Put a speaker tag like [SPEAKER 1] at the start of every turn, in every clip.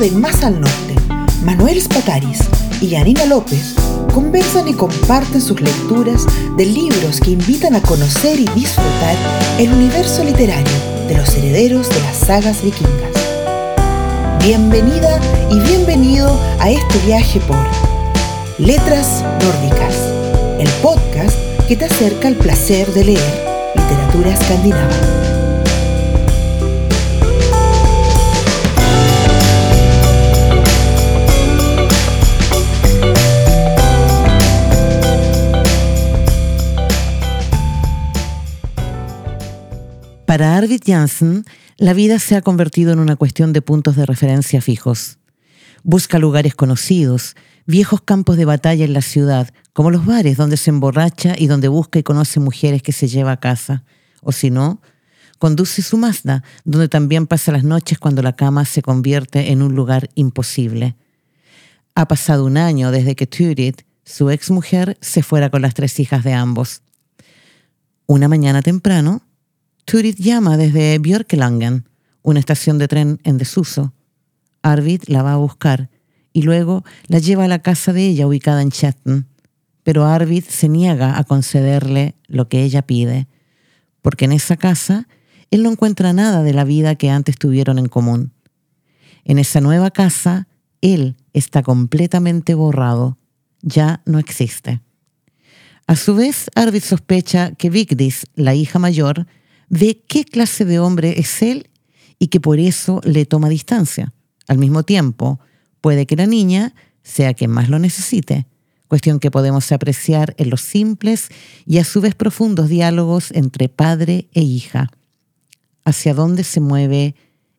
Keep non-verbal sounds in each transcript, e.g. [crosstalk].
[SPEAKER 1] De Más al Norte, Manuel Spataris y Yanina López conversan y comparten sus lecturas de libros que invitan a conocer y disfrutar el universo literario de los herederos de las sagas vikingas. Bienvenida y bienvenido a este viaje por Letras Nórdicas, el podcast que te acerca al placer de leer literatura escandinava.
[SPEAKER 2] Para Arvid Janssen, la vida se ha convertido en una cuestión de puntos de referencia fijos. Busca lugares conocidos, viejos campos de batalla en la ciudad, como los bares donde se emborracha y donde busca y conoce mujeres que se lleva a casa. O si no, conduce su Mazda, donde también pasa las noches cuando la cama se convierte en un lugar imposible. Ha pasado un año desde que Turit, su exmujer, se fuera con las tres hijas de ambos. Una mañana temprano, Turit llama desde Björkelangen, una estación de tren en desuso. Arvid la va a buscar y luego la lleva a la casa de ella ubicada en Chatten. Pero Arvid se niega a concederle lo que ella pide, porque en esa casa él no encuentra nada de la vida que antes tuvieron en común. En esa nueva casa, él está completamente borrado, ya no existe. A su vez, Arvid sospecha que Vigdis, la hija mayor, ve qué clase de hombre es él y que por eso le toma distancia. Al mismo tiempo, puede que la niña sea quien más lo necesite, cuestión que podemos apreciar en los simples y a su vez profundos diálogos entre padre e hija. ¿Hacia dónde se mueve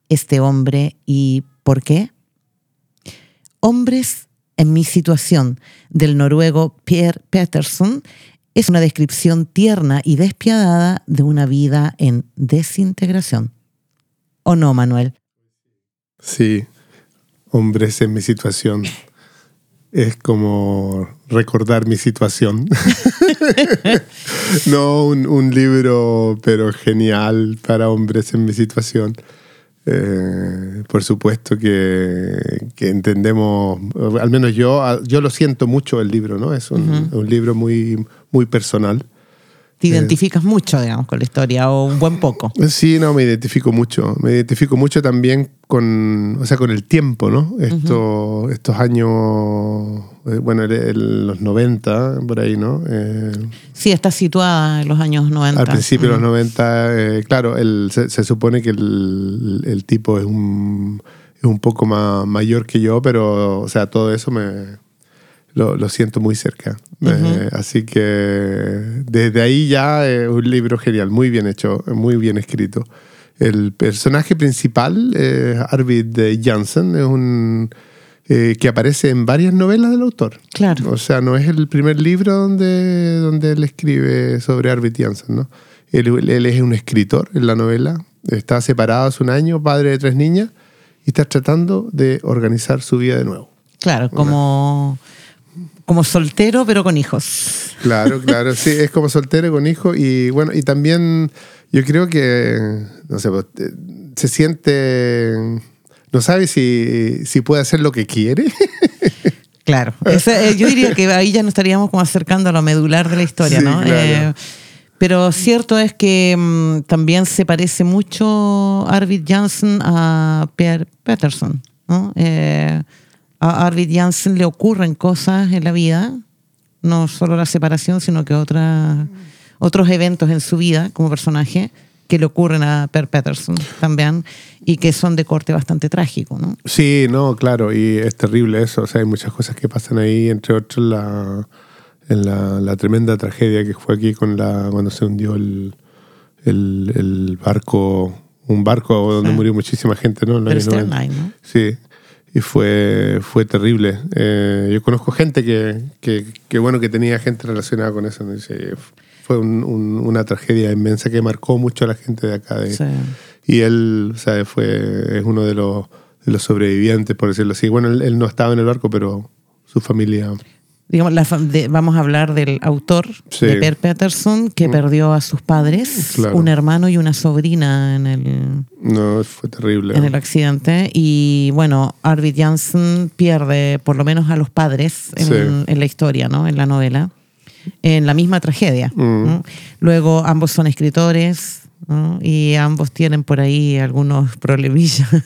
[SPEAKER 2] este hombre y por qué? Hombres en mi situación, del noruego Pierre Peterson, es una descripción tierna y despiadada de una vida en desintegración. ¿O no, Manuel?
[SPEAKER 3] Sí, hombres en mi situación. Es como recordar mi situación. [laughs] no un, un, libro, pero genial para hombres en mi situación. Eh, por supuesto que, entendemos, al menos yo, yo lo siento mucho el libro, ¿no? Es un, un libro muy, muy personal.
[SPEAKER 2] ¿Te identificas mucho, digamos, con la historia o un buen poco? [laughs]
[SPEAKER 3] Sí, no, me identifico mucho. Me identifico mucho también con, o sea, con el tiempo, ¿no? Esto, Estos años, eh, bueno, los 90, por ahí, ¿no?
[SPEAKER 2] Eh, sí, está situada en los años 90.
[SPEAKER 3] Al principio de los 90, eh, claro, se, se, supone que el, el tipo es un, es un poco más mayor que yo, pero, o sea, todo eso me lo, siento muy cerca. Eh, así que desde ahí ya es un libro genial, muy bien hecho, muy bien escrito. El personaje principal, eh, Arvid Janssen, es un eh, que aparece en varias novelas del autor.
[SPEAKER 2] Claro.
[SPEAKER 3] O sea, no es el primer libro donde, donde él escribe sobre Arvid Janssen, ¿no? Él, él es un escritor en la novela, está separado hace un año, padre de tres niñas, y está tratando de organizar su vida de nuevo.
[SPEAKER 2] Claro, como como soltero pero con hijos.
[SPEAKER 3] Claro, [laughs] claro, sí, es como soltero con hijos y bueno, y también yo creo que, no sé, pues, eh, se siente, no sabe si, si puede hacer lo que quiere. [laughs]
[SPEAKER 2] Claro, eh, yo diría que ahí ya nos estaríamos como acercando a lo medular de la historia, ¿no? Eh, pero cierto es que mm, también se parece mucho Arvid Janssen a Pierre Peterson, ¿no? A Arvid Janssen le ocurren cosas en la vida, no solo la separación, sino que otros eventos en su vida como personaje que le ocurren a Per Peterson también y que son de corte bastante trágico, ¿no?
[SPEAKER 3] Sí, no, claro, y es terrible eso, o sea, hay muchas cosas que pasan ahí, entre otros la, en la, tremenda tragedia que fue aquí con la, cuando se hundió el, el, barco, un barco donde murió muchísima gente, ¿no?
[SPEAKER 2] En ¿no?
[SPEAKER 3] Sí, y fue, fue terrible. Eh, yo conozco gente que, que, bueno, que tenía gente relacionada con eso. Fue una tragedia inmensa que marcó mucho a la gente de acá. Y él, o fue, es uno de los, de los sobrevivientes, por decirlo así. Bueno, él, no estaba en el barco, pero su familia...
[SPEAKER 2] digamos, la fam- de- vamos a hablar del autor
[SPEAKER 3] Sí.
[SPEAKER 2] de Per Peterson que perdió a sus padres,
[SPEAKER 3] Claro.
[SPEAKER 2] un hermano y una sobrina en el,
[SPEAKER 3] No, fue terrible.
[SPEAKER 2] en el accidente. Y bueno, Arvid Janssen pierde por lo menos a los padres en,
[SPEAKER 3] Sí.
[SPEAKER 2] en la historia, ¿no? En la novela, en la misma tragedia.
[SPEAKER 3] Mm.
[SPEAKER 2] ¿no? Luego ambos son escritores. ¿No? Y ambos tienen por ahí algunos problemillas. [laughs]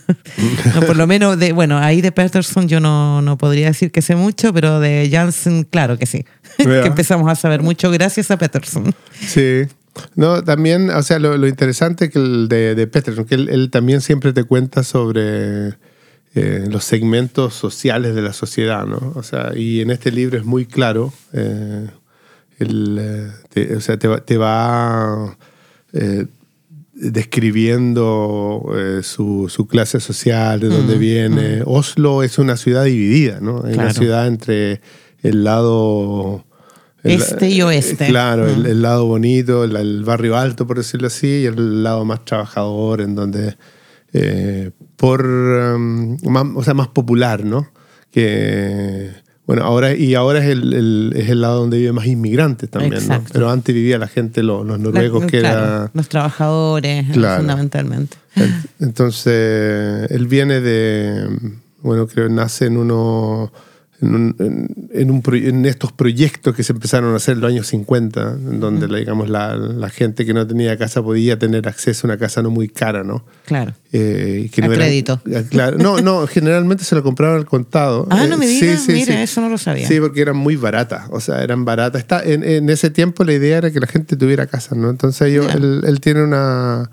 [SPEAKER 2] No, por lo menos, de, bueno, ahí de Peterson yo no, no podría decir que sé mucho, pero de Janssen, claro que sí. [laughs] Que empezamos a saber mucho gracias a Peterson.
[SPEAKER 3] Sí. No, también, o sea, lo, lo interesante que el de, de Peterson, que él, él también siempre te cuenta sobre eh, los segmentos sociales de la sociedad, ¿no? O sea, y en este libro es muy claro, eh, el, eh, te- o sea, te va, te va, eh, describiendo eh, su, su clase social, de dónde viene. Oslo es una ciudad dividida, ¿no? Es una ciudad entre el lado... el-
[SPEAKER 2] Este y oeste.
[SPEAKER 3] Claro, el,
[SPEAKER 2] Mm.
[SPEAKER 3] el lado bonito, el, el barrio alto, por decirlo así, y el lado más trabajador, en donde, eh, por, um, más, o sea, más popular, ¿no? Que, bueno, ahora, y ahora es el, el- es el lado donde viven más inmigrantes también, ¿no? Pero antes vivía la gente, los, los noruegos,
[SPEAKER 2] La-
[SPEAKER 3] que
[SPEAKER 2] claro,
[SPEAKER 3] era...
[SPEAKER 2] Los trabajadores, eh,
[SPEAKER 3] Claro.
[SPEAKER 2] fundamentalmente.
[SPEAKER 3] En- [laughs] Entonces, él viene de, bueno, creo que nace en uno, en, un- en- en un pro- en estos proyectos que se empezaron a hacer en los años 50, en donde, la- digamos, la, la gente que no tenía casa podía tener acceso a una casa no muy cara, ¿no?
[SPEAKER 2] Claro.
[SPEAKER 3] Eh, que
[SPEAKER 2] A
[SPEAKER 3] no
[SPEAKER 2] crédito.
[SPEAKER 3] Claro. No, no, [laughs] generalmente se lo compraban al contado.
[SPEAKER 2] Ah,
[SPEAKER 3] Eh,
[SPEAKER 2] no me
[SPEAKER 3] sí,
[SPEAKER 2] digas,
[SPEAKER 3] sí,
[SPEAKER 2] mira,
[SPEAKER 3] sí.
[SPEAKER 2] eso no lo sabía.
[SPEAKER 3] Sí, porque eran muy baratas, o sea, eran baratas. Está, en, en ese tiempo la idea era que la gente tuviera casa, ¿no? Entonces
[SPEAKER 2] Ya.
[SPEAKER 3] él, él tiene una...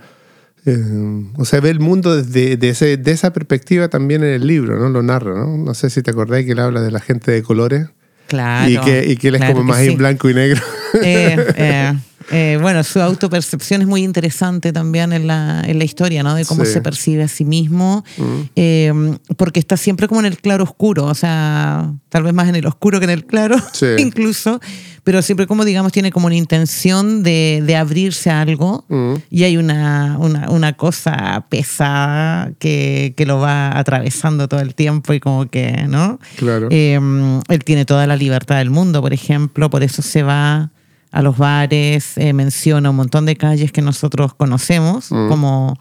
[SPEAKER 3] eh, o sea, ve el mundo desde de, ese- de esa perspectiva también en el libro, ¿no? Lo narra, ¿no? No sé si te acordáis que él habla de la gente de colores
[SPEAKER 2] Claro.
[SPEAKER 3] y, que, y que él es
[SPEAKER 2] claro
[SPEAKER 3] como más
[SPEAKER 2] sí.
[SPEAKER 3] en blanco y negro. [laughs]
[SPEAKER 2] Eh, eh, eh, bueno, su autopercepción es muy interesante también en la, en la historia, ¿no? De cómo
[SPEAKER 3] Sí.
[SPEAKER 2] se percibe a sí mismo,
[SPEAKER 3] Mm.
[SPEAKER 2] eh, porque está siempre como en el claro oscuro, o sea, tal vez más en el oscuro que en el claro,
[SPEAKER 3] Sí. [laughs]
[SPEAKER 2] incluso, pero siempre como, digamos, tiene como una intención de, de abrirse a algo
[SPEAKER 3] Mm.
[SPEAKER 2] y hay una, una, una cosa pesada que, que lo va atravesando todo el tiempo y como que, ¿no?
[SPEAKER 3] Claro.
[SPEAKER 2] Eh, él tiene toda la libertad del mundo, por ejemplo, por eso se va a los bares, eh, menciona un montón de calles que nosotros conocemos,
[SPEAKER 3] Mm.
[SPEAKER 2] como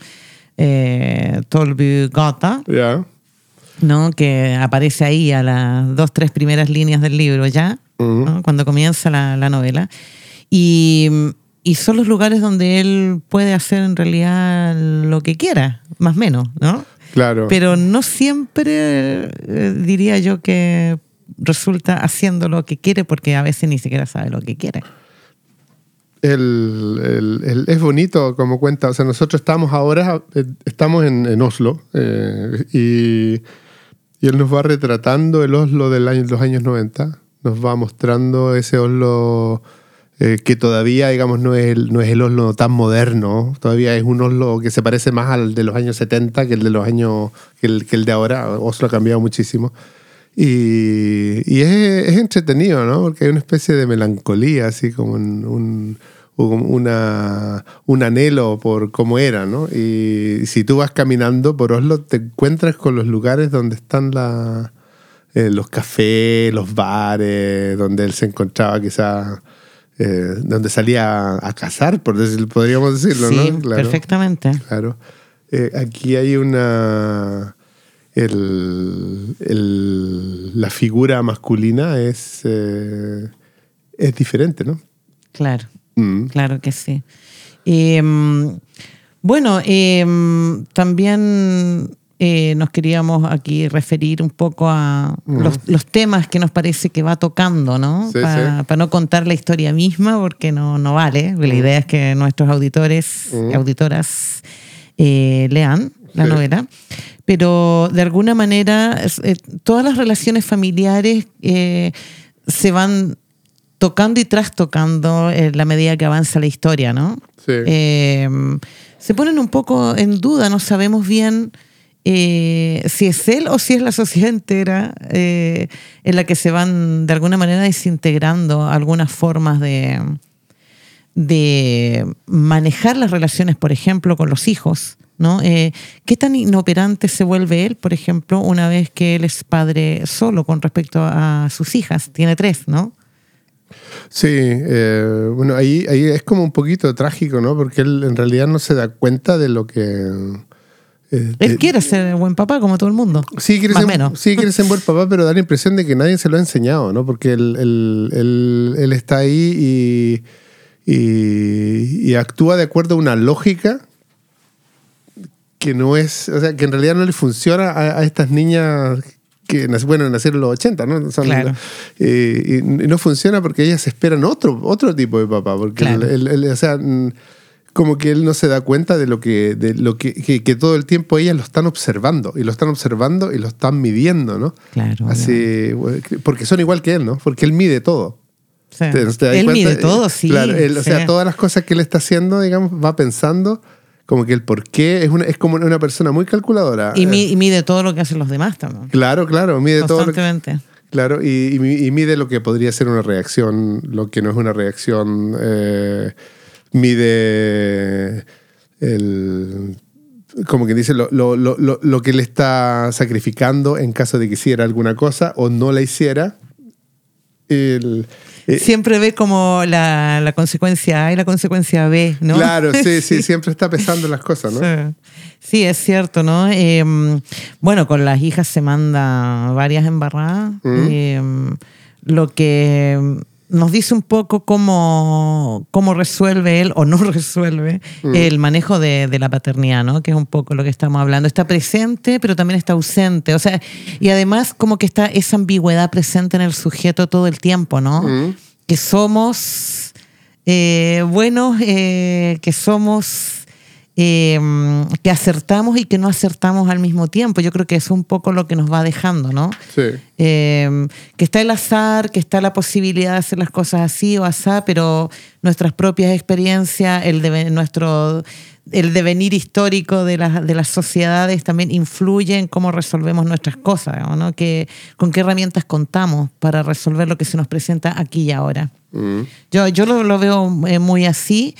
[SPEAKER 2] eh, Tolby Gata,
[SPEAKER 3] Ya.
[SPEAKER 2] ¿no? que aparece ahí a las dos, tres primeras líneas del libro ya, ¿no? cuando comienza la, la novela. Y, y son los lugares donde él puede hacer en realidad lo que quiera, más o menos, ¿no?
[SPEAKER 3] Claro.
[SPEAKER 2] Pero no siempre eh, diría yo que resulta haciendo lo que quiere porque a veces ni siquiera sabe lo que quiere.
[SPEAKER 3] El, el- el- es bonito como cuenta, o sea, nosotros estamos ahora, eh, estamos en, en Oslo eh, y, y él nos va retratando el Oslo de los años 90, nos va mostrando ese Oslo eh, que todavía, digamos, no es, no es el Oslo tan moderno, todavía es un Oslo que se parece más al de los años 70 que el de los años, que el, que el de ahora, Oslo ha cambiado muchísimo. Y, y es, es entretenido, ¿no? Porque hay una especie de melancolía, así como un, un- una, un anhelo por cómo era, ¿no? Y si tú vas caminando por Oslo, te encuentras con los lugares donde están la, eh, los cafés, los bares, donde él se encontraba quizás, eh, donde salía a, a cazar, por decir, podríamos decirlo,
[SPEAKER 2] sí,
[SPEAKER 3] ¿no? Claro.
[SPEAKER 2] perfectamente.
[SPEAKER 3] Claro. Eh, aquí hay una. El, el- la figura masculina es, eh, es diferente, ¿no?
[SPEAKER 2] Claro,
[SPEAKER 3] Mm.
[SPEAKER 2] claro que sí. Eh, bueno, eh, también eh, nos queríamos aquí referir un poco a los, los temas que nos parece que va tocando, ¿no?
[SPEAKER 3] Sí,
[SPEAKER 2] Para
[SPEAKER 3] sí.
[SPEAKER 2] no contar la historia misma, porque no, no vale. La idea es que nuestros auditores y auditoras eh, lean la
[SPEAKER 3] Sí.
[SPEAKER 2] novela. Pero de alguna manera, eh, todas las relaciones familiares se van tocando y trastocando en la medida que avanza la historia, ¿no?
[SPEAKER 3] Sí.
[SPEAKER 2] Se ponen un poco en duda, no sabemos bien eh, si es él o si es la sociedad entera eh, en la que se van de alguna manera desintegrando algunas formas de, de manejar las relaciones, por ejemplo, con los hijos, ¿no? Eh, ¿Qué tan inoperante se vuelve él, por ejemplo, una vez que él es padre solo con respecto a sus hijas? Tiene tres, ¿no?
[SPEAKER 3] Sí, bueno, ahí, ahí es como un poquito trágico, ¿no? Porque él en realidad no se da cuenta de lo que...
[SPEAKER 2] eh, él
[SPEAKER 3] de-
[SPEAKER 2] quiere ser buen papá como todo el mundo.
[SPEAKER 3] Sí, quiere
[SPEAKER 2] Más
[SPEAKER 3] ser,
[SPEAKER 2] menos.
[SPEAKER 3] sí, quiere ser buen papá, pero da la impresión de que nadie se lo ha enseñado, ¿no? Porque él, él- él- él está ahí y, y- y actúa de acuerdo a una lógica que no es, o sea, que en realidad no le funciona a, a estas niñas que, bueno, nacieron en los 80, ¿no? Son-
[SPEAKER 2] Claro.
[SPEAKER 3] eh, y, no funciona porque ellas esperan otro, otro tipo de papá, porque
[SPEAKER 2] Claro.
[SPEAKER 3] él- o sea, como que él no se da cuenta de lo que, de lo que, que, que todo el tiempo ellas lo están observando, y lo están observando y lo están midiendo, ¿no?
[SPEAKER 2] Claro.
[SPEAKER 3] Así, porque son igual que él, ¿no? Porque él mide todo.
[SPEAKER 2] Sí.
[SPEAKER 3] ¿Te- te das
[SPEAKER 2] Él
[SPEAKER 3] cuenta?
[SPEAKER 2] mide todo, sí.
[SPEAKER 3] Claro, él, o sea, todas las cosas que él está haciendo, digamos, va pensando como que el por qué es, una, es como una persona muy calculadora.
[SPEAKER 2] Y, mi-
[SPEAKER 3] Eh,
[SPEAKER 2] y mide todo lo que hacen los demás también.
[SPEAKER 3] Claro, claro, mide todo.
[SPEAKER 2] Constantemente.
[SPEAKER 3] Claro, y, y mi- y mide lo que podría ser una reacción, lo que no es una reacción. eh, mide el. Como que dice, lo, lo, lo, lo- que le está sacrificando en caso de que hiciera alguna cosa o no la hiciera. El- eh,
[SPEAKER 2] Siempre ve como la, la consecuencia A y la consecuencia B, ¿no?
[SPEAKER 3] Claro, sí, [laughs] sí, siempre está pesando las cosas, ¿no?
[SPEAKER 2] Sí. Sí, es cierto, ¿no? Eh, bueno, con las hijas se manda varias embarradas.
[SPEAKER 3] Mm.
[SPEAKER 2] Eh, lo que nos dice un poco cómo, cómo resuelve él o no [laughs] resuelve
[SPEAKER 3] Mm.
[SPEAKER 2] el manejo de, de la paternidad, ¿no? Que es un poco lo que estamos hablando. Está presente, pero también está ausente. O sea, y además como que está esa ambigüedad presente en el sujeto todo el tiempo, ¿no?
[SPEAKER 3] Mm.
[SPEAKER 2] Que somos eh, buenos, eh, que somos eh, que acertamos y que no acertamos al mismo tiempo. Yo creo que es un poco lo que nos va dejando, ¿no?
[SPEAKER 3] Sí.
[SPEAKER 2] Eh, que está el azar, que está la posibilidad de hacer las cosas así o asá, pero nuestras propias experiencias, el deve- nuestro el devenir histórico de, las de las sociedades también influye en cómo resolvemos nuestras cosas, ¿no? Que, con qué herramientas contamos para resolver lo que se nos presenta aquí y ahora.
[SPEAKER 3] Mm.
[SPEAKER 2] Yo, yo lo, lo veo eh, muy así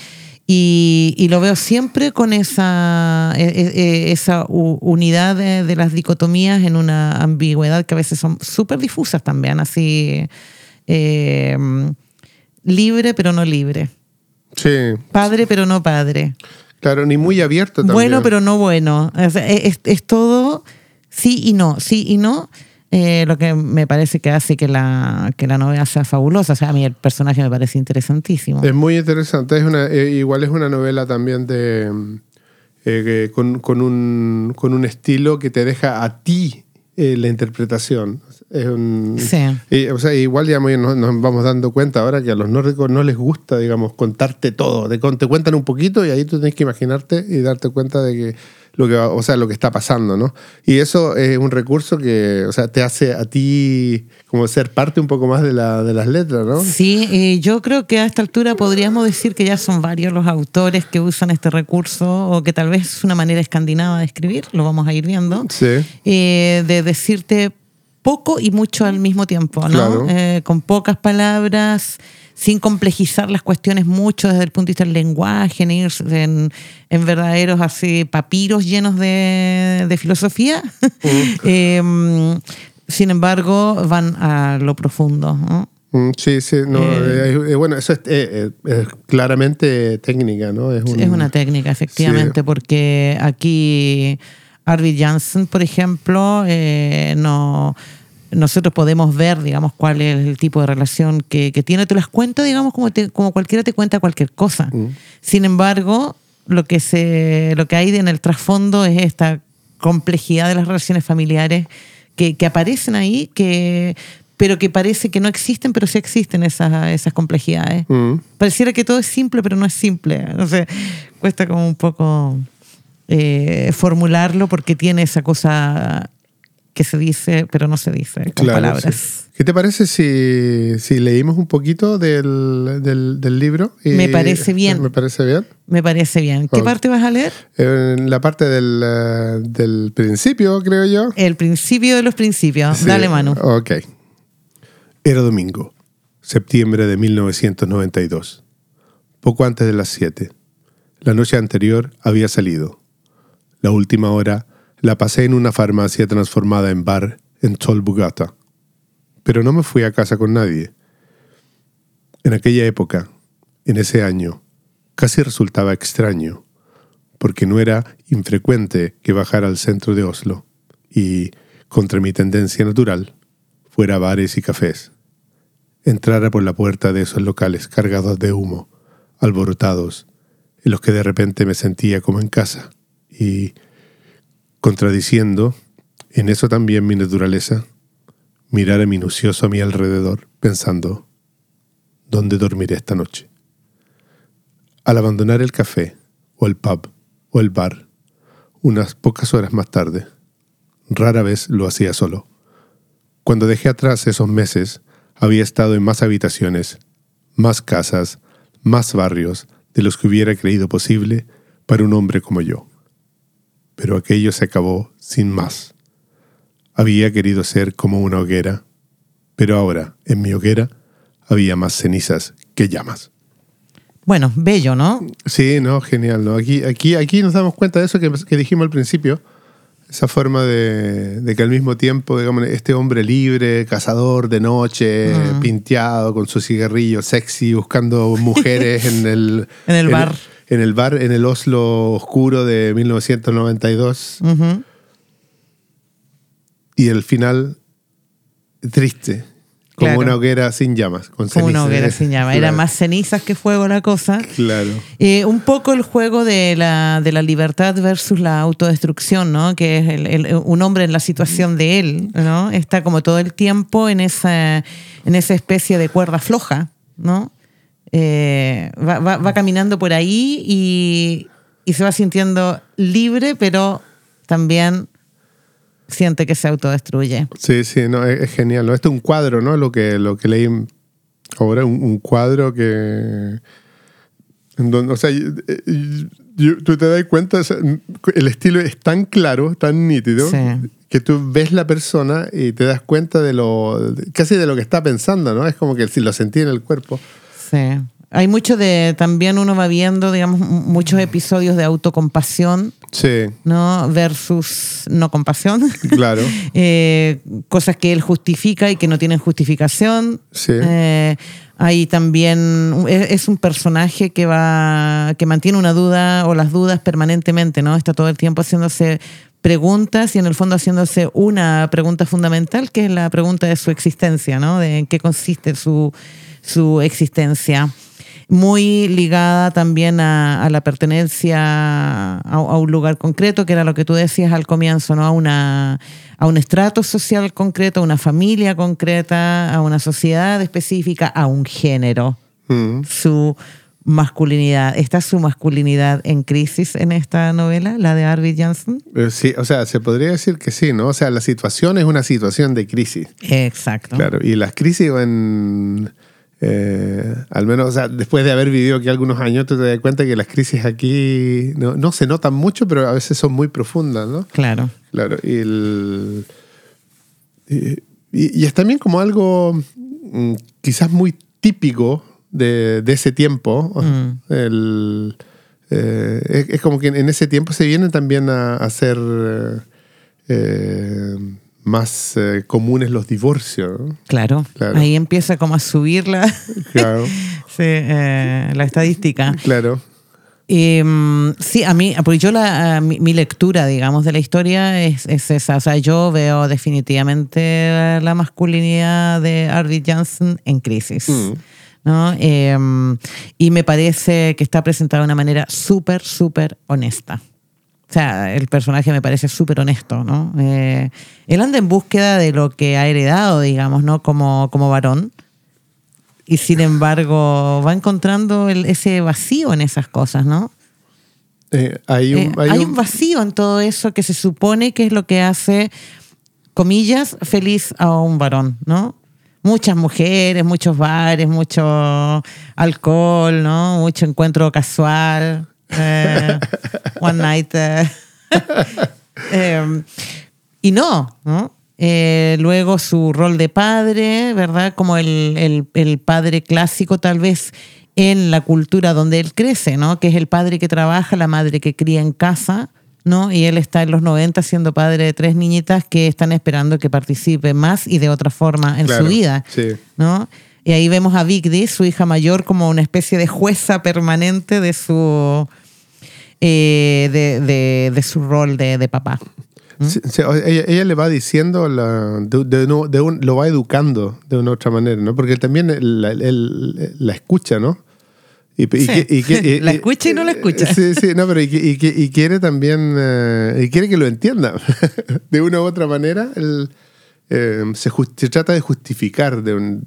[SPEAKER 2] y, y lo veo siempre con esa, eh, eh, esa u- unidad de, de las dicotomías en una ambigüedad que a veces son súper difusas también, así eh, libre pero no libre,
[SPEAKER 3] Sí,
[SPEAKER 2] padre pero no padre,
[SPEAKER 3] claro, ni muy abierto también.
[SPEAKER 2] bueno pero no bueno. Sea, es, es todo sí y no, sí y no. Eh, lo que me parece que hace que la, que la novela sea fabulosa. O sea, a mí el personaje me parece interesantísimo.
[SPEAKER 3] Es muy interesante. Es una, eh, igual es una novela también de eh, con, con un, con un estilo que te deja a ti eh, la interpretación. Es un-
[SPEAKER 2] Sí.
[SPEAKER 3] y, o sea, igual ya muy- nos, nos vamos dando cuenta ahora que a los nórdicos no les gusta, digamos, contarte todo. Te, te cuentan un poquito y ahí tú tienes que imaginarte y darte cuenta de que lo que, va- o sea, lo que está pasando, ¿no? Y eso es un recurso que, o sea, te hace a ti como ser parte un poco más de, la, de las letras, ¿no?
[SPEAKER 2] Sí, eh, yo creo que a esta altura podríamos decir que ya son varios los autores que usan este recurso o que tal vez es una manera escandinava de escribir, lo vamos a ir viendo,
[SPEAKER 3] Sí.
[SPEAKER 2] eh, de decirte poco y mucho al mismo tiempo, ¿no?
[SPEAKER 3] Claro.
[SPEAKER 2] Eh, con pocas palabras, sin complejizar las cuestiones mucho desde el punto de vista del lenguaje, ni irse en, en verdaderos así papiros llenos de, de filosofía. [laughs] Eh, sin embargo, van a lo profundo, ¿no?
[SPEAKER 3] Mm, Sí, sí, no,
[SPEAKER 2] Eh.
[SPEAKER 3] eh, eh, bueno, eso es, eh, es claramente técnica, ¿no? Es, un-
[SPEAKER 2] Es una técnica, efectivamente,
[SPEAKER 3] Sí.
[SPEAKER 2] porque aquí Arvid Janssen, por ejemplo, no, nosotros podemos ver, digamos, cuál es el tipo de relación que, que tiene. Te las cuenta, digamos, como, te- como cualquiera te cuenta cualquier cosa.
[SPEAKER 3] Mm.
[SPEAKER 2] Sin embargo, lo que, se, lo que hay en el trasfondo es esta complejidad de las relaciones familiares que, que aparecen ahí, que, pero que parece que no existen, pero sí existen esas, esas complejidades.
[SPEAKER 3] Mm.
[SPEAKER 2] Pareciera que todo es simple, pero no es simple. O sea, cuesta como un poco eh, formularlo porque tiene esa cosa que se dice, pero no se dice con
[SPEAKER 3] Claro,
[SPEAKER 2] palabras.
[SPEAKER 3] sí. ¿Qué te parece si, si leímos un poquito del, del, del libro? Y-
[SPEAKER 2] Me parece bien.
[SPEAKER 3] Me parece bien.
[SPEAKER 2] Me parece bien. ¿Qué parte vas a leer?
[SPEAKER 3] En la parte del, eh, del principio, creo yo.
[SPEAKER 2] El principio de los principios.
[SPEAKER 3] Sí,
[SPEAKER 2] Dale, Manu.
[SPEAKER 3] Ok. Era domingo, septiembre de 1992. Poco antes de las 7. La noche anterior había salido. La última hora la pasé en una farmacia transformada en bar en Tolbugata. Pero no me fui a casa con nadie. En aquella época, en ese año, casi resultaba extraño, porque no era infrecuente que bajara al centro de Oslo y, contra mi tendencia natural, fuera a bares y cafés. Entrara por la puerta de esos locales cargados de humo, alborotados, en los que de repente me sentía como en casa y, contradiciendo en eso también mi naturaleza, mirara minucioso a mi alrededor, pensando, ¿dónde dormiré esta noche? Al abandonar el café, o el pub, o el bar, unas pocas horas más tarde, rara vez lo hacía solo. Cuando dejé atrás esos meses, había estado en más habitaciones, más casas, más barrios de los que hubiera creído posible para un hombre como yo. Pero aquello se acabó sin más. Había querido ser como una hoguera, pero ahora, en mi hoguera, había más cenizas que llamas.
[SPEAKER 2] Bueno, bello, ¿no?
[SPEAKER 3] Sí, no, genial. ¿no? Aquí, aquí, aquí nos damos cuenta de eso que, que dijimos al principio. Esa forma de, de, que al mismo tiempo, digamos, este hombre libre, cazador de noche, pinteado, con su cigarrillo sexy, buscando [laughs] mujeres en el...
[SPEAKER 2] en el bar.
[SPEAKER 3] En, en, el bar, en el Oslo oscuro de 1992. Uh -huh. Y el final, triste. Como claro. una hoguera sin llamas. Con
[SPEAKER 2] Como
[SPEAKER 3] cenizas.
[SPEAKER 2] una hoguera sin llamas.
[SPEAKER 3] Claro.
[SPEAKER 2] Era más cenizas que fuego la cosa.
[SPEAKER 3] Claro.
[SPEAKER 2] Eh, un poco el juego de la, de la libertad versus la autodestrucción, ¿no? Que es el, el, un hombre en la situación de él, ¿no? Está como todo el tiempo en esa, en esa especie de cuerda floja, ¿no? Eh, va, va, va, caminando por ahí y, y se va sintiendo libre, pero también siente que se autodestruye.
[SPEAKER 3] Sí, sí, no, es, es genial. ¿no? Este es un cuadro, ¿no? Lo que, lo que leí ahora, un, un cuadro que... En donde, o sea, yo, yo, tú te das cuenta, o sea, el estilo es tan claro, tan nítido,
[SPEAKER 2] Sí.
[SPEAKER 3] que tú ves la persona y te das cuenta de lo, casi de lo que está pensando, ¿no? Es como que si lo sentí en el cuerpo.
[SPEAKER 2] Sí. Hay mucho de, también uno va viendo, digamos, muchos episodios de autocompasión,
[SPEAKER 3] Sí,
[SPEAKER 2] ¿no? Versus no compasión.
[SPEAKER 3] claro. [laughs]
[SPEAKER 2] Eh, cosas que él justifica y que no tienen justificación.
[SPEAKER 3] Sí.
[SPEAKER 2] Eh, hay también, es, un personaje que va, que mantiene una duda o las dudas permanentemente, ¿no? Está todo el tiempo haciéndose preguntas y en el fondo haciéndose una pregunta fundamental, que es la pregunta de su existencia, ¿no? De en qué consiste su, su existencia muy ligada también a, a la pertenencia a, a, un lugar concreto, que era lo que tú decías al comienzo, ¿no? A, una, a un estrato social concreto, a una familia concreta, a una sociedad específica, a un género.
[SPEAKER 3] Mm.
[SPEAKER 2] Su masculinidad. ¿Está su masculinidad en crisis en esta novela, la de Arvid Janssen?
[SPEAKER 3] Eh, Sí, o sea, se podría decir que sí, ¿no? O sea, la situación es una situación de crisis.
[SPEAKER 2] Exacto.
[SPEAKER 3] Claro, y las crisis en... Eh, al menos, o sea, después de haber vivido aquí algunos años, tú te das cuenta que las crisis aquí no, no, se notan mucho, pero a veces son muy profundas, ¿no?
[SPEAKER 2] Claro.
[SPEAKER 3] Claro, y, el, y, y, es también como algo mm, quizás muy típico de, de ese tiempo.
[SPEAKER 2] Mm.
[SPEAKER 3] El, eh, es, es, como que en ese tiempo se vienen también a, a hacer eh, más eh, comunes los divorcios. ¿no?
[SPEAKER 2] Claro. claro. Ahí empieza como a subir la, [laughs]
[SPEAKER 3] claro.
[SPEAKER 2] sí, eh, la estadística.
[SPEAKER 3] Claro.
[SPEAKER 2] Eh, sí, a mí, porque yo la, mi, mi, lectura, digamos, de la historia es, es, esa. O sea, yo veo definitivamente la masculinidad de Arvid Janssen en crisis. Mm. ¿no? Eh, y me parece que está presentada de una manera súper, súper honesta. O sea, el personaje me parece súper honesto, ¿no? Eh, él anda en búsqueda de lo que ha heredado, digamos, ¿no? Como, como varón. Y sin embargo, va encontrando el, ese vacío en esas cosas, ¿no?
[SPEAKER 3] Eh, hay, un,
[SPEAKER 2] eh, hay, hay un... un vacío en todo eso que se supone que es lo que hace, comillas, feliz a un varón, ¿no? muchas mujeres, muchos bares, mucho alcohol, ¿no? Mucho encuentro casual, eh, one night. Eh. [laughs] eh, y no, ¿no? Eh, luego su rol de padre, ¿verdad? Como el, el, el, padre clásico tal vez en la cultura donde él crece, ¿no? Que es el padre que trabaja, la madre que cría en casa, ¿no? Y él está en los 90 siendo padre de tres niñitas que están esperando que participe más y de otra forma en
[SPEAKER 3] Claro,
[SPEAKER 2] su vida,
[SPEAKER 3] sí.
[SPEAKER 2] ¿no? Y ahí vemos a Vigdi, su hija mayor, como una especie de jueza permanente de su, eh, de, de- de su rol de, de papá.
[SPEAKER 3] Sí, sí, o- ella, ella le va diciendo, la, de, un- lo va educando de una otra manera, ¿no? Porque él también la escucha, ¿no? Y, y
[SPEAKER 2] Sí.
[SPEAKER 3] que- y que- [laughs] y-
[SPEAKER 2] La escucha y no la escucha.
[SPEAKER 3] Sí, sí, no, pero y, quiere también, eh, y quiere que lo entienda. [laughs] de una u otra manera, él, eh, se, se trata de justificar, de, un-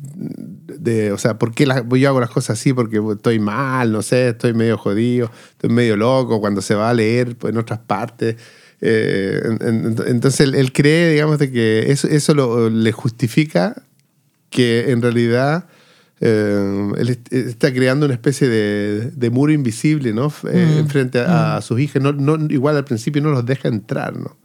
[SPEAKER 3] de, o sea, ¿por qué la- yo hago las cosas así? Porque estoy mal, no sé, estoy medio jodido, estoy medio loco cuando se va a leer en otras partes. Eh, en- en- entonces él, él cree, digamos, de que eso, eso lo, le justifica que en realidad eh, él est- está creando una especie de, de muro invisible, ¿no? Eh, frente a, a sus hijas. No, no- igual al principio no los deja entrar, ¿no?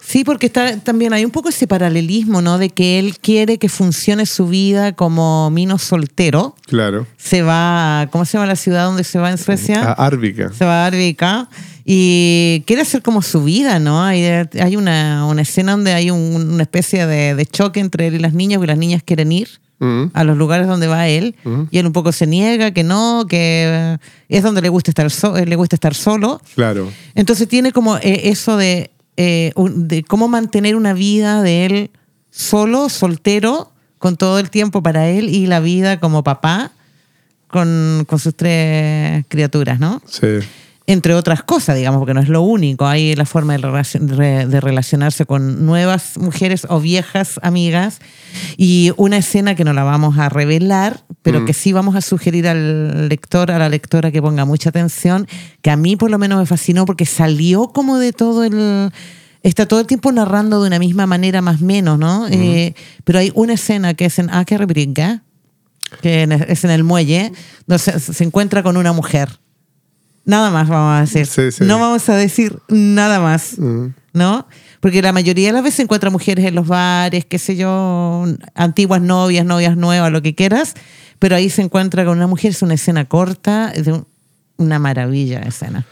[SPEAKER 2] Sí, porque está, también hay un poco ese paralelismo, ¿no? De que él quiere que funcione su vida como mino soltero.
[SPEAKER 3] Claro.
[SPEAKER 2] Se va, a- ¿cómo se llama la ciudad donde se va en Suecia?
[SPEAKER 3] A Árvica.
[SPEAKER 2] Se va a Arvika y quiere hacer como su vida, ¿no? Hay, hay una, una escena donde hay un- una especie de, de choque entre él y las niñas, porque las niñas quieren ir
[SPEAKER 3] Mm.
[SPEAKER 2] a los lugares donde va él
[SPEAKER 3] Ujú.
[SPEAKER 2] y él un poco se niega, que no, que es donde le gusta estar, so- le gusta estar solo.
[SPEAKER 3] Claro.
[SPEAKER 2] Entonces tiene como eh, eso de, eh, de cómo mantener una vida de él solo, soltero, con todo el tiempo para él y la vida como papá con, con sus tres criaturas, ¿no?
[SPEAKER 3] Sí.
[SPEAKER 2] Entre otras cosas, digamos, porque no es lo único. Hay la forma de, relacion- re- de relacionarse con nuevas mujeres o viejas amigas. Y una escena que no la vamos a revelar, pero que sí vamos a sugerir al lector, a la lectora que ponga mucha atención, que a mí por lo menos me fascinó porque salió como de todo el... Está todo el tiempo narrando de una misma manera, más o menos, ¿no? Eh, pero hay una escena que es en Akerbrygge, que en- es en el muelle, donde se, se encuentra con una mujer. Nada más vamos a.
[SPEAKER 3] Sí, sí.
[SPEAKER 2] No vamos a decir nada más,
[SPEAKER 3] Mm.
[SPEAKER 2] ¿no? Porque la mayoría de las veces se encuentra mujeres en los bares, qué sé yo, antiguas novias, novias nuevas, lo que quieras, pero ahí se encuentra con una mujer, es una escena corta, un- una maravilla de escena,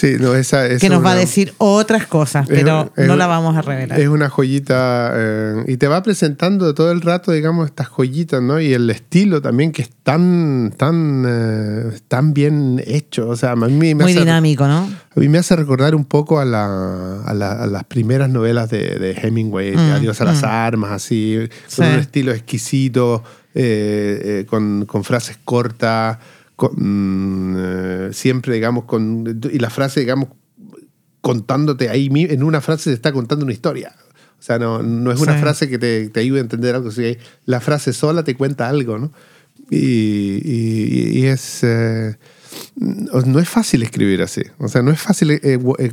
[SPEAKER 3] Sí, no, esa
[SPEAKER 2] que nos va a decir otras cosas, pero no la vamos a revelar.
[SPEAKER 3] Es una joyita eh, y te va presentando todo el rato, digamos, estas joyitas, ¿no? Y el estilo también que es tan, tan, eh, tan bien hecho. O sea, a mí me
[SPEAKER 2] Muy
[SPEAKER 3] hace,
[SPEAKER 2] dinámico, ¿no?
[SPEAKER 3] A mí me hace recordar un poco a, la- a, la- a las primeras novelas de, de Hemingway,
[SPEAKER 2] Mm,
[SPEAKER 3] Adiós a las armas, así, con
[SPEAKER 2] Sí.
[SPEAKER 3] un estilo exquisito, eh, con, con frases cortas, con, mm, eh, siempre, digamos, con. Y la frase, digamos, contándote ahí, en una frase se está contando una historia. O sea, no, no es una
[SPEAKER 2] Sí.
[SPEAKER 3] frase que te, te ayude a entender algo, sino la frase sola te cuenta algo, ¿no? Y, y- y es. eh, no es fácil escribir así. O sea, no es fácil eh, eh,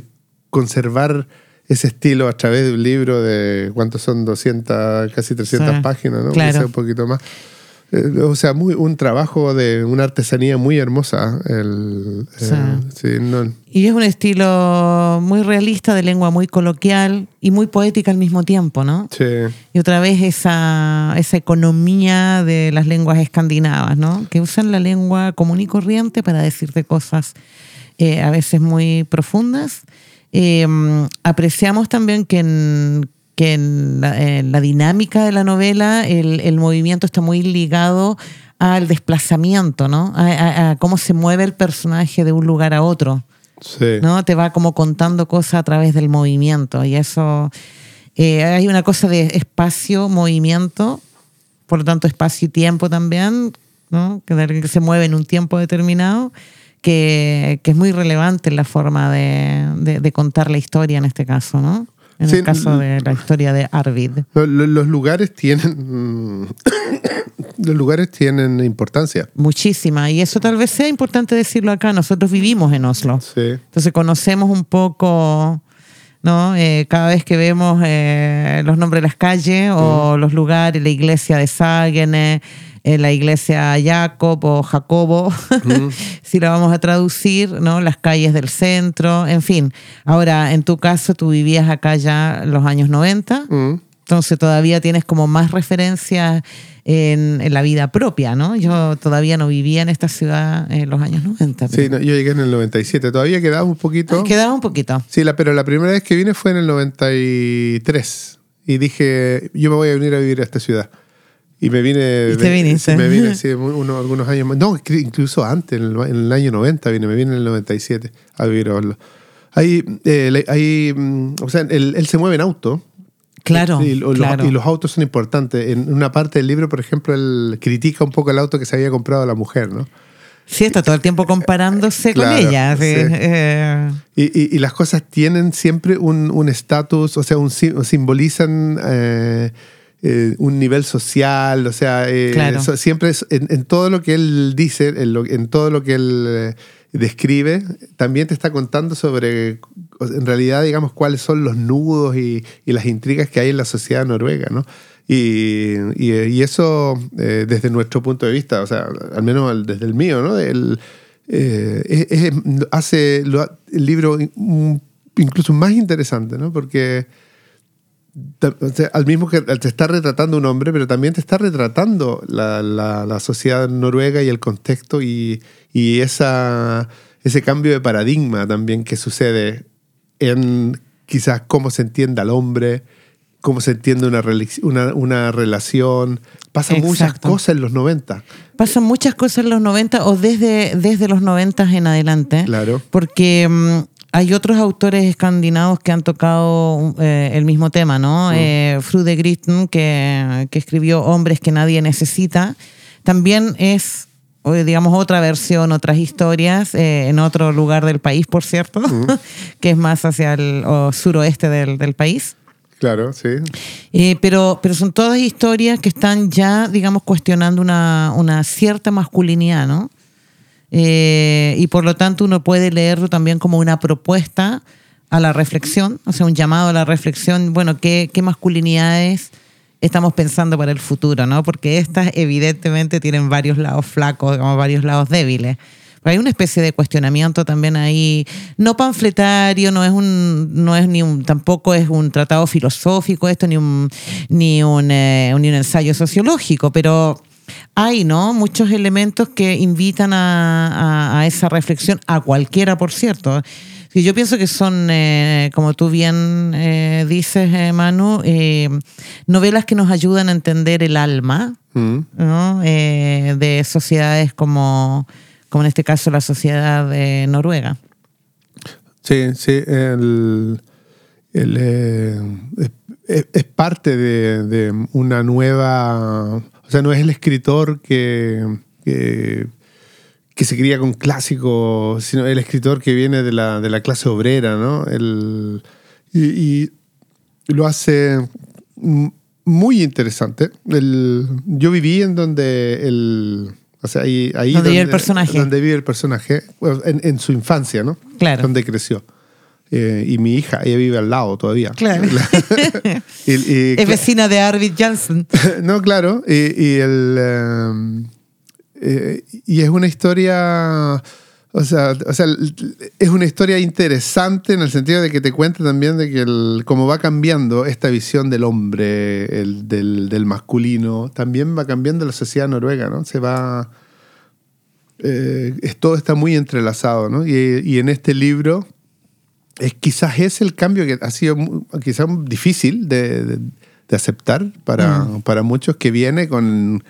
[SPEAKER 3] conservar ese estilo a través de un libro de. ¿Cuántos son? 200, casi 300
[SPEAKER 2] Sí,
[SPEAKER 3] páginas, ¿no?
[SPEAKER 2] claro.
[SPEAKER 3] Quizá un poquito más. Eh, o sea, muy, un trabajo de una artesanía muy hermosa. El, eh,
[SPEAKER 2] Sí.
[SPEAKER 3] sí, no-
[SPEAKER 2] Y es un estilo muy realista, de lengua muy coloquial y muy poética al mismo tiempo, ¿no?
[SPEAKER 3] sí.
[SPEAKER 2] Y otra vez esa, esa economía de las lenguas escandinavas, ¿no? Que usan la lengua común y corriente para decirte cosas eh, a veces muy profundas. Apreciamos también que en, que en la, en la dinámica de la novela el, el movimiento está muy ligado al desplazamiento, ¿no? A, a- a cómo se mueve el personaje de un lugar a otro.
[SPEAKER 3] Sí.
[SPEAKER 2] ¿no? Te va como contando cosas a través del movimiento y eso, eh, hay una cosa de espacio, movimiento, por lo tanto espacio y tiempo también, ¿no? Que, se mueve en un tiempo determinado, que, que es muy relevante en la forma de, de- de contar la historia en este caso, ¿no? En
[SPEAKER 3] Sí,
[SPEAKER 2] el caso de la historia de Arvid.
[SPEAKER 3] Lo- lo- Los, lugares tienen. mm, [coughs] los lugares tienen importancia.
[SPEAKER 2] Muchísima. Y eso tal vez sea importante decirlo acá. Nosotros vivimos en Oslo.
[SPEAKER 3] Sí.
[SPEAKER 2] Entonces conocemos un poco, ¿no? Eh, cada vez que vemos eh, los nombres de las calles o los lugares, la iglesia de Sagene, eh, la iglesia Jacob o Jacobo, [laughs] si la vamos a traducir, ¿no? Las calles del centro, en fin. Ahora, en tu caso, tú vivías acá ya los años 90.
[SPEAKER 3] Mm.
[SPEAKER 2] Entonces todavía tienes como más referencias en, en la vida propia, ¿no? Yo todavía no vivía en esta ciudad en los años 90.
[SPEAKER 3] Sí, no, yo llegué en el 97. Todavía quedaba un poquito.
[SPEAKER 2] Quedaba un poquito.
[SPEAKER 3] Sí, la, pero la primera vez que vine fue en el 93. Y dije, yo me voy a venir a vivir a esta ciudad. Y me vine.
[SPEAKER 2] Y te viniste.
[SPEAKER 3] sí, me vine, sí, [laughs] uno- algunos años más. No, incluso antes, en el, en el año 90 vine, me vine en el 97 a vivir a Oslo. Ahí, eh, ahí, mm, o sea, él, él se mueve en auto.
[SPEAKER 2] Claro,
[SPEAKER 3] Y, lo- los-
[SPEAKER 2] claro.
[SPEAKER 3] y los autos son importantes. En una parte del libro, por ejemplo, él critica un poco el auto que se había comprado la mujer, ¿no?
[SPEAKER 2] Sí, está todo el tiempo comparándose con
[SPEAKER 3] Claro,
[SPEAKER 2] ella. sí, eh,
[SPEAKER 3] Y, y- y las cosas tienen siempre un un estatus, o sea, un, sim- simbolizan eh, eh, un nivel social, o sea, eh,
[SPEAKER 2] Claro.
[SPEAKER 3] eso siempre es- en, en todo lo que él dice, en, lo- en todo lo que él eh, describe, también te está contando sobre, en realidad, digamos, cuáles son los nudos y, y las intrigas que hay en la sociedad noruega, ¿no? Y, y- y eso, eh, desde nuestro punto de vista, o sea, al menos desde el mío, ¿no? El, eh, es- es- hace el libro incluso más interesante, ¿no? Porque o sea, al mismo que te está retratando un hombre, pero también te está retratando la, la- la sociedad noruega y el contexto y, y esa, ese cambio de paradigma también que sucede en quizás cómo se entiende al hombre, cómo se entiende una, una, una relación. Pasan muchas
[SPEAKER 2] Exacto.
[SPEAKER 3] cosas en los 90.
[SPEAKER 2] Pasan muchas cosas en los 90 o desde, desde los 90 en adelante.
[SPEAKER 3] Claro.
[SPEAKER 2] Porque mm, hay otros autores escandinavos que han tocado eh, el mismo tema, ¿no? Eh, Frude Gritten, que, que escribió Hombres que nadie necesita, también es, digamos, otra versión, otras historias, eh, en otro lugar del país, por cierto, [laughs] que es más hacia el o suroeste del, del país.
[SPEAKER 3] Claro, sí.
[SPEAKER 2] Eh, pero, pero son todas historias que están ya, digamos, cuestionando una, una cierta masculinidad, ¿no? Eh, y por lo tanto uno puede leerlo también como una propuesta a la reflexión, o sea, un llamado a la reflexión, bueno, ¿qué, qué masculinidades estamos pensando para el futuro, ¿no? Porque estas evidentemente tienen varios lados flacos, digamos, varios lados débiles. Hay una especie de cuestionamiento también ahí, no panfletario, no es un, no es ni un, tampoco es un tratado filosófico esto, ni un, ni un, eh, ni un ensayo sociológico, pero hay, ¿no? Muchos elementos que invitan a, a- a esa reflexión, a cualquiera, por cierto. Sí, yo pienso que son, eh, como tú bien eh, dices, eh, Manu, novelas que nos ayudan a entender el alma,
[SPEAKER 3] Mm.
[SPEAKER 2] ¿no? De sociedades como, como en este caso la sociedad eh, noruega.
[SPEAKER 3] Sí, sí, el, el, es, es- es parte de, de una nueva, o sea, no es el escritor que, que, que se cría con clásicos, sino el escritor que viene de la, de la clase obrera, ¿no? El, y, y lo hace muy interesante. El, yo viví en donde el... O sea, ahí, ahí
[SPEAKER 2] Donde vive el personaje.
[SPEAKER 3] Donde vive el personaje, en, en su infancia, ¿no?
[SPEAKER 2] Claro.
[SPEAKER 3] Donde creció. Eh, y mi hija, ella vive al lado todavía.
[SPEAKER 2] Claro. [laughs]
[SPEAKER 3] Y- y-
[SPEAKER 2] es vecina de Arvid Janssen. [laughs]
[SPEAKER 3] no, claro. Y, y el, eh, eh, y es una historia. O sea, o sea, es una historia interesante en el sentido de que te cuenta también de que el, cómo va cambiando esta visión del hombre, el, del, del masculino, también va cambiando la sociedad noruega, ¿no? Se va. eh, es- todo está muy entrelazado, ¿no? Y, y en este libro es, quizás es el cambio que ha sido quizás difícil de, de- de aceptar para, para muchos que viene con,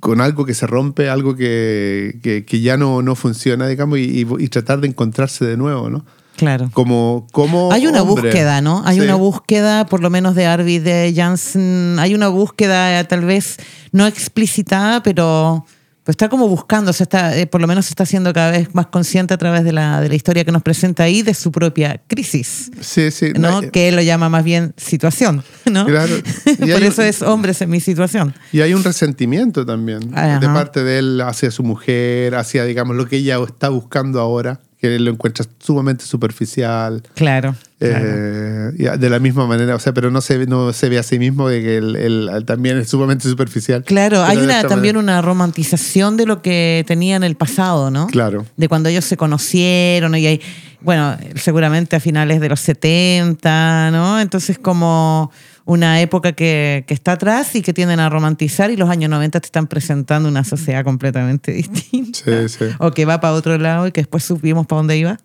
[SPEAKER 3] con algo que se rompe, algo que, que- que ya no, no funciona, digamos, y, y- y tratar de encontrarse de nuevo, ¿no?
[SPEAKER 2] Claro.
[SPEAKER 3] Como, como
[SPEAKER 2] Hay una
[SPEAKER 3] hombre.
[SPEAKER 2] búsqueda, ¿no? Hay
[SPEAKER 3] Sí.
[SPEAKER 2] una búsqueda, por lo menos de Arvid de Janssen, hay una búsqueda eh, tal vez no explicitada, pero pues está como buscando, se está, eh, por lo menos se está haciendo cada vez más consciente a través de la, de la historia que nos presenta ahí de su propia crisis,
[SPEAKER 3] Sí, sí.
[SPEAKER 2] ¿no?
[SPEAKER 3] Eh,
[SPEAKER 2] que él lo llama más bien situación, ¿no?
[SPEAKER 3] Claro. [laughs]
[SPEAKER 2] Por eso es hombres en mi situación.
[SPEAKER 3] Y hay un resentimiento también
[SPEAKER 2] Ajá.
[SPEAKER 3] de parte de él hacia su mujer, hacia, digamos, lo que ella está buscando ahora, que lo encuentra sumamente superficial.
[SPEAKER 2] Claro.
[SPEAKER 3] Eh, de la misma manera, o sea, pero no se, ve- no se ve a sí mismo de que él, también es sumamente superficial.
[SPEAKER 2] Claro, hay una, también
[SPEAKER 3] manera.
[SPEAKER 2] una romantización de lo que tenía en el pasado, ¿no?
[SPEAKER 3] Claro.
[SPEAKER 2] De cuando ellos se conocieron y hay, bueno, seguramente a finales de los 70, ¿no? Entonces como una época que, que, está atrás y que tienden a romantizar y los años 90 te están presentando una sociedad completamente distinta.
[SPEAKER 3] Sí, sí.
[SPEAKER 2] O que va para otro lado y que después supimos para dónde iba.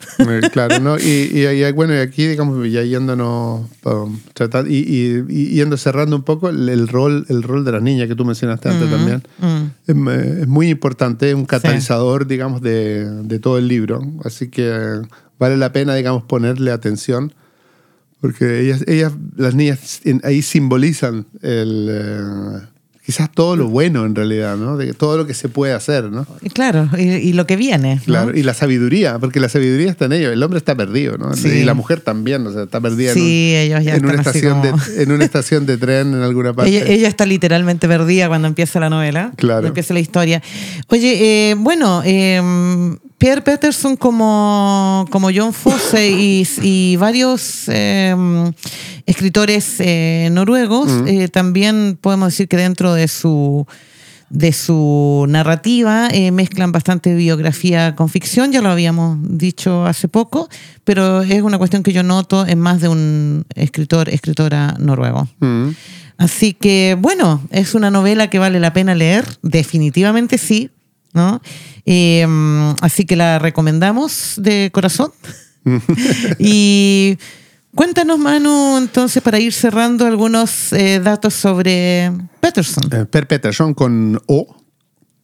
[SPEAKER 3] Claro, ¿no? Y, y, bueno, y aquí, digamos, ya yéndonos, um, tratar, y, y, yendo cerrando un poco el, rol, el rol de las niñas que tú mencionaste antes mm, también. Mm. Es, es, muy importante, es un catalizador, digamos, de, de todo el libro. Así que vale la pena, digamos, ponerle atención porque ellas, ellas las niñas ahí simbolizan el, eh, quizás todo lo bueno en realidad, ¿no? De todo lo que se puede hacer, ¿no?
[SPEAKER 2] Claro, y, lo que viene.
[SPEAKER 3] Claro, y la sabiduría, porque la sabiduría está en ellos. El hombre está perdido, ¿no? Y la mujer también, o sea, está perdida
[SPEAKER 2] sí, en, ellos ya
[SPEAKER 3] en, una estación de, en una estación de tren en alguna parte.
[SPEAKER 2] Ella, ella, está literalmente perdida cuando empieza la novela.
[SPEAKER 3] Claro.
[SPEAKER 2] Empieza la historia. Oye, eh, bueno, eh, Pierre Peterson como, como John Fosse y, varios em, escritores eh, noruegos, eh, también podemos decir que dentro de su, de su narrativa eh, mezclan bastante biografía con ficción, ya lo habíamos dicho hace poco, pero es una cuestión que yo noto en más de un escritor, escritora noruego. Así que, bueno, es una novela que vale la pena leer, definitivamente sí, ¿no? Em, así que la recomendamos de corazón. [laughs] y cuéntanos, Manu, entonces, para ir cerrando algunos eh, datos sobre Peterson.
[SPEAKER 3] Eh, per Peterson con O.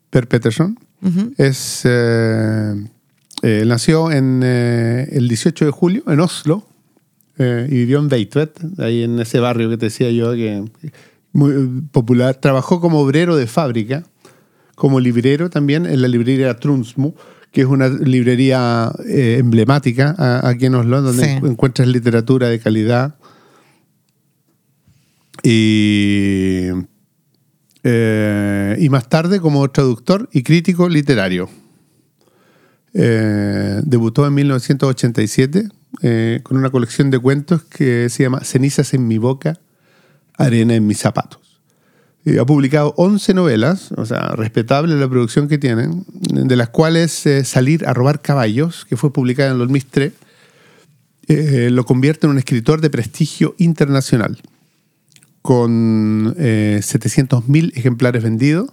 [SPEAKER 3] Per Peterson. Es. Eh, nació en el 18 de julio en Oslo y vivió en Veitvet, ahí en ese barrio que te decía yo, que muy popular. Trabajó como obrero de fábrica como librero también en la librería Trunsmo, que es una librería eh, emblemática aquí en Oslo, donde encuentras literatura de calidad. Y, eh, y más tarde como traductor y crítico literario. Eh, debutó en 1987 con una colección de cuentos que se llama Cenizas en mi boca, arena en mis zapatos ha publicado 11 novelas, o sea, respetable la producción que tienen, de las cuales eh, Salir a robar caballos, que fue publicada en el 2003, eh, lo convierte en un escritor de prestigio internacional, con eh, 700.000 ejemplares vendidos,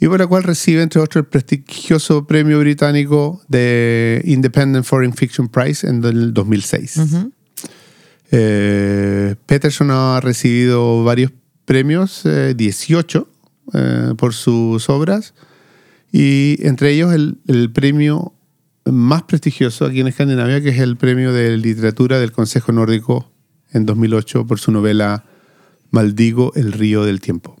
[SPEAKER 3] y por la cual recibe, entre otros, el prestigioso premio británico de Independent Foreign Fiction Prize en el 2006. Eh, Peterson ha recibido varios premios, 18 eh, eh, por sus obras, y entre ellos el, el, premio más prestigioso aquí en Escandinavia, que es el premio de literatura del Consejo Nórdico en 2008 por su novela Maldigo el río del tiempo.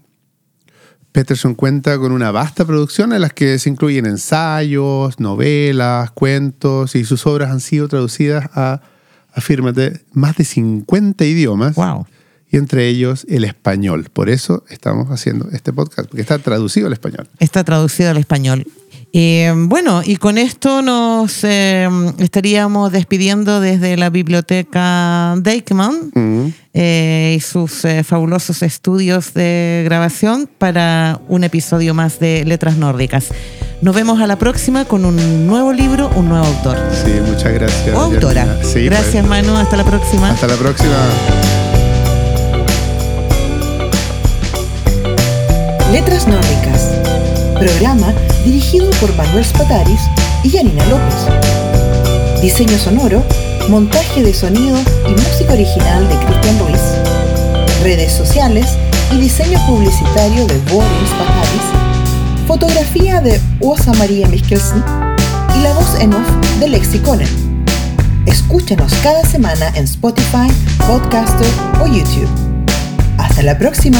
[SPEAKER 3] Peterson cuenta con una vasta producción en las que se incluyen ensayos, novelas, cuentos y sus obras han sido traducidas a, afírmate, más de 50 idiomas.
[SPEAKER 2] Wow
[SPEAKER 3] y entre ellos el español. Por eso estamos haciendo este podcast, porque está traducido al español.
[SPEAKER 2] Está traducido al español. Eh, bueno, y con esto nos eh, estaríamos despidiendo desde la biblioteca Deichmann eh, y sus fabulosos estudios de grabación para un episodio más de Letras Nórdicas. Nos vemos a la próxima con un nuevo libro, un nuevo autor.
[SPEAKER 3] Sí, muchas gracias.
[SPEAKER 2] O autora. gracias, pues. Manu. Hasta la próxima.
[SPEAKER 3] Hasta la próxima.
[SPEAKER 1] Letras Nórdicas, programa dirigido por Manuel Spataris y Janina López. Diseño sonoro, montaje de sonido y música original de Cristian Ruiz. Redes sociales y diseño publicitario de Boris Spataris. Fotografía de Osa María Mikkelsen y la voz en off de Lexi Conan. Escúchanos cada semana en Spotify, Podcaster o YouTube. Hasta la próxima.